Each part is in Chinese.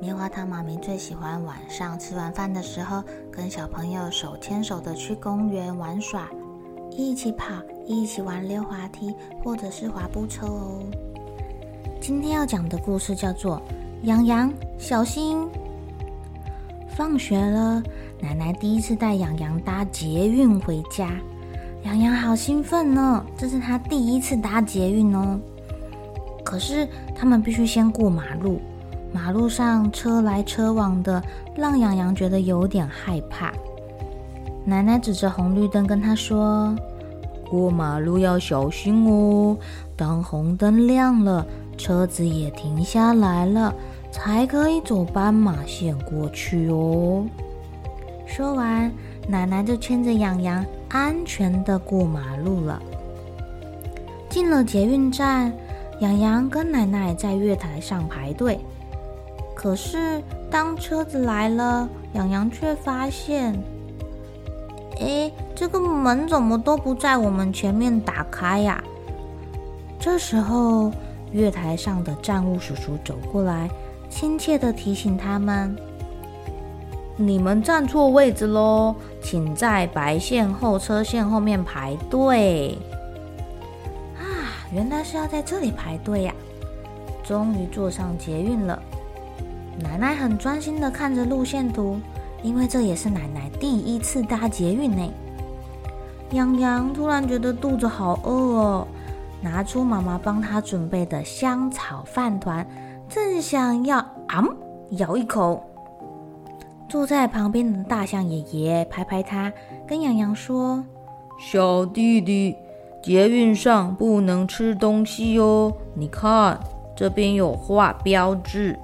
棉花糖妈咪最喜欢晚上吃完饭的时候，跟小朋友手牵手的去公园玩耍，一起跑，一起玩溜滑梯，或者是滑步车哦。今天要讲的故事叫做《洋洋小心》。放学了，奶奶第一次带洋洋搭捷运回家，洋洋好兴奋呢，这是他第一次搭捷运哦。可是他们必须先过马路。马路上车来车往的，让洋洋觉得有点害怕。奶奶指着红绿灯跟他说：“过马路要小心哦，当红灯亮了，车子也停下来了，才可以走斑马线过去哦。”说完，奶奶就牵着洋洋安全的过马路了。进了捷运站，洋洋跟奶奶在月台上排队。可是，当车子来了，洋洋却发现，哎，这个门怎么都不在我们前面打开呀？这时候，月台上的站务叔叔走过来，亲切的提醒他们：“你们站错位置喽，请在白线后车线后面排队。”啊，原来是要在这里排队呀！终于坐上捷运了。奶奶很专心的看着路线图，因为这也是奶奶第一次搭捷运呢。洋洋突然觉得肚子好饿哦，拿出妈妈帮他准备的香草饭团，正想要啊咬一口，坐在旁边的大象爷爷拍拍他，跟洋洋说：“小弟弟，捷运上不能吃东西哦，你看这边有画标志。”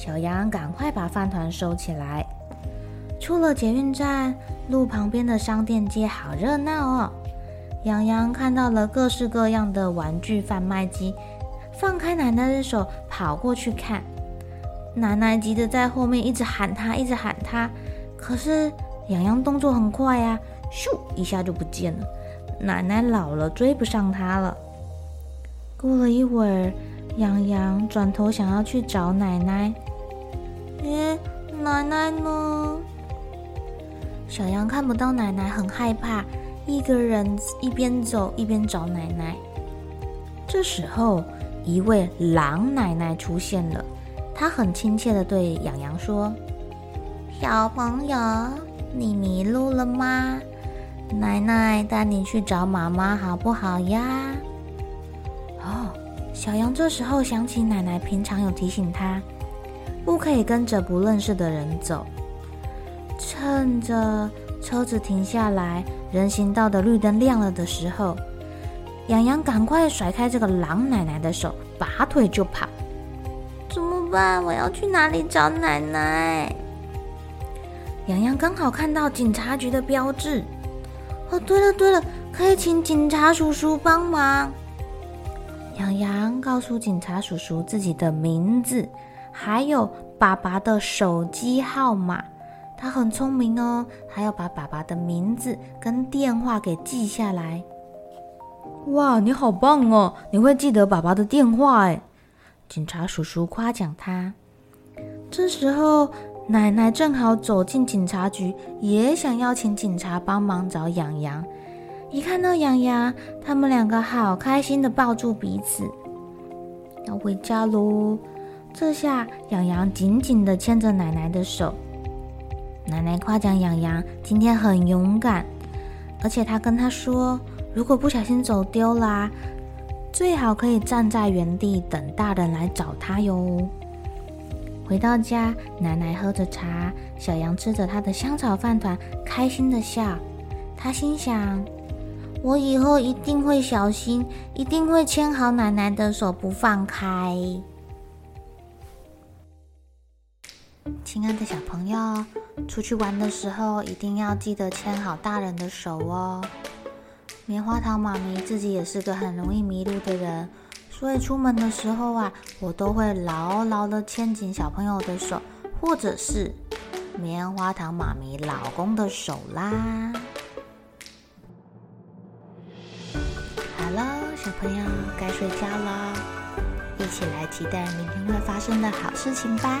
小羊赶快把饭团收起来。出了捷运站，路旁边的商店街好热闹哦。洋洋看到了各式各样的玩具贩卖机，放开奶奶的手，跑过去看。奶奶急着在后面一直喊他，一直喊他。可是洋洋动作很快呀，咻一下就不见了。奶奶老了，追不上他了。过了一会儿，洋洋转头想要去找奶奶。咦，奶奶呢？小羊看不到奶奶，很害怕，一个人一边走一边找奶奶。这时候，一位狼奶奶出现了，她很亲切地对羊羊说：“小朋友，你迷路了吗？奶奶带你去找妈妈好不好呀？”哦，小羊这时候想起奶奶平常有提醒他。不可以跟着不认识的人走。趁着车子停下来，人行道的绿灯亮了的时候，洋洋赶快甩开这个狼奶奶的手，拔腿就跑。怎么办？我要去哪里找奶奶？洋洋刚好看到警察局的标志。哦，对了对了，可以请警察叔叔帮忙。洋洋告诉警察叔叔自己的名字。还有爸爸的手机号码，他很聪明哦，还要把爸爸的名字跟电话给记下来。哇，你好棒哦！你会记得爸爸的电话哎。警察叔叔夸奖他。这时候，奶奶正好走进警察局，也想要请警察帮忙找养羊。一看到养羊，他们两个好开心的抱住彼此，要回家喽。这下，洋洋紧紧地牵着奶奶的手。奶奶夸奖洋洋今天很勇敢，而且她跟他说，如果不小心走丢啦，最好可以站在原地等大人来找他哟。回到家，奶奶喝着茶，小羊吃着他的香草饭团，开心的笑。他心想：“我以后一定会小心，一定会牵好奶奶的手不放开。”亲爱的小朋友，出去玩的时候一定要记得牵好大人的手哦。棉花糖妈咪自己也是个很容易迷路的人。所以出门的时候啊，我都会牢牢的牵紧小朋友的手，或者是棉花糖妈咪老公的手啦。好了，小朋友该睡觉了，一起来期待明天会发生的好事情吧。